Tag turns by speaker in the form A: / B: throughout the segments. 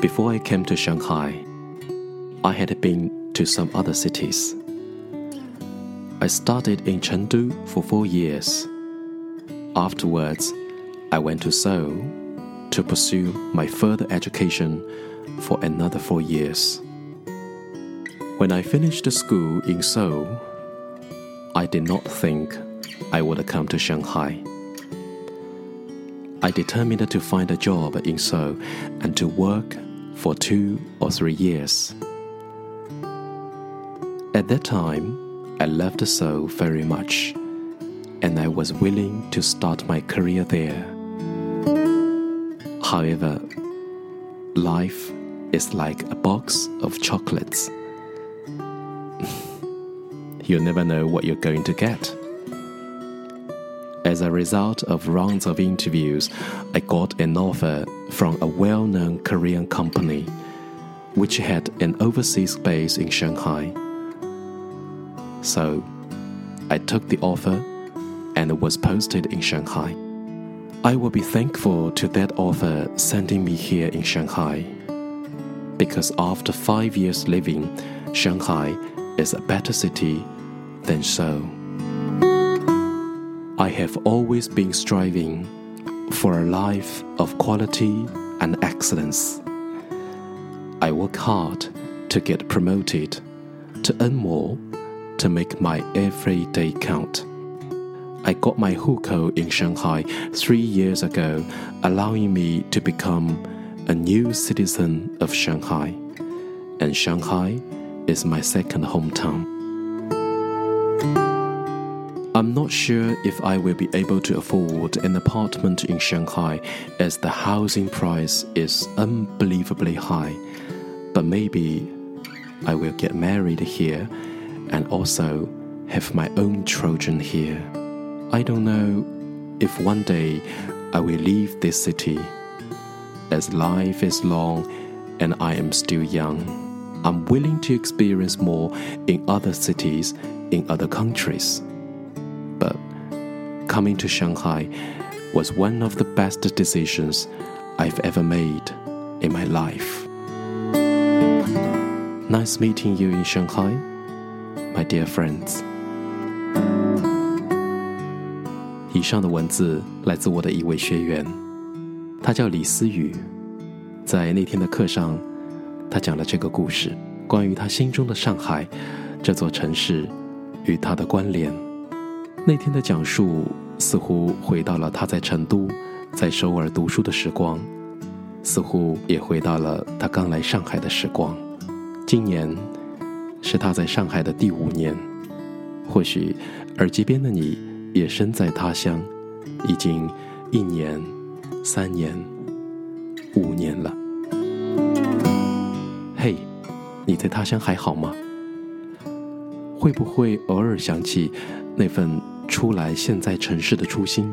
A: Before I came to Shanghai, I had been to some other cities. I studied in Chengdu for four years. Afterwards, I went to Seoul to pursue my further education for another four years. When I finished school in Seoul, I did not think I would come to Shanghai. I determined to find a job in Seoul and to work for two or three years. At that time, I loved Seoul very much, and I was willing to start my career there. However, life is like a box of chocolates. You'll never know what you're going to get. As a result of rounds of interviews, I got an offer from a well known Korean company, which had an overseas base in Shanghai. So, I took the offer and it was posted in Shanghai. I will be thankful to that offer sending me here in Shanghai. Because after five years living, Shanghai is a better city than Seoul. I have always been striving for a life of quality and excellence. I work hard to get promoted, to earn more, to make my every day count. I got my hukou in Shanghai three years ago, allowing me to become a new citizen of Shanghai. And Shanghai is my second hometown. I'm not sure if I will be able to afford an apartment in Shanghai as the housing price is unbelievably high, but maybe I will get married here and also have my own children here. I don't know if one day I will leave this city. As life is long and I am still young, I'm willing to experience more in other cities, in other countries But coming to Shanghai was one of the best decisions I've ever made in my life. Nice meeting you in Shanghai, my dear friends. 以上的文字来自我的一位学员，他叫李思雨。在那天的课上，他讲了这个故事，关于他心中的上海这座城市与他的关联。 那天的讲述似乎回到了他在成都、在首尔读书的时光，似乎也回到了他刚来上海的时光。今年是他在上海的第五年，或许耳机边的你。也身在他乡，已经一年、三年、五年了。嘿，你在他乡还好吗？会不会偶尔想起那份初来现在城市的初心？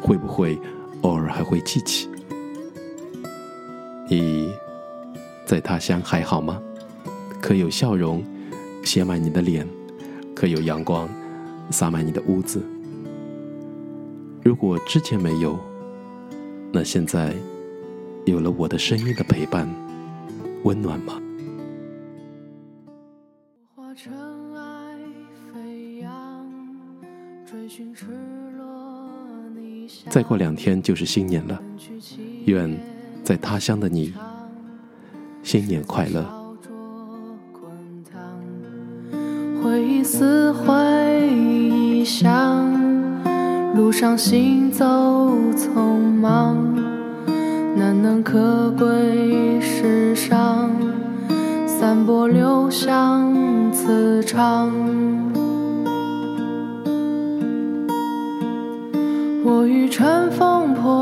A: 会不会偶尔还会记起？你在他乡还好吗？可有笑容写满你的脸？可有阳光？洒满你的屋子。如果之前没有，那现在有了我的声音的陪伴，温暖吗？再过两天就是新年了，愿在他乡的你新年快乐。
B: 回忆似回忆像路上行走匆忙，难能可贵世上，散播留香磁场。我欲乘风破，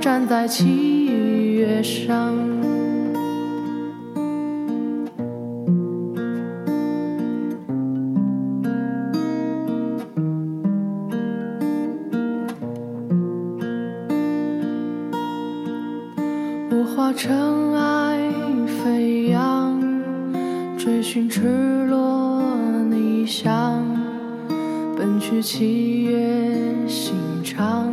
B: 站在七月。上。我化尘埃飞扬，追寻赤裸逆翔，奔去七月心肠，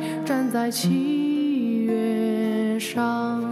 B: 站在七月上。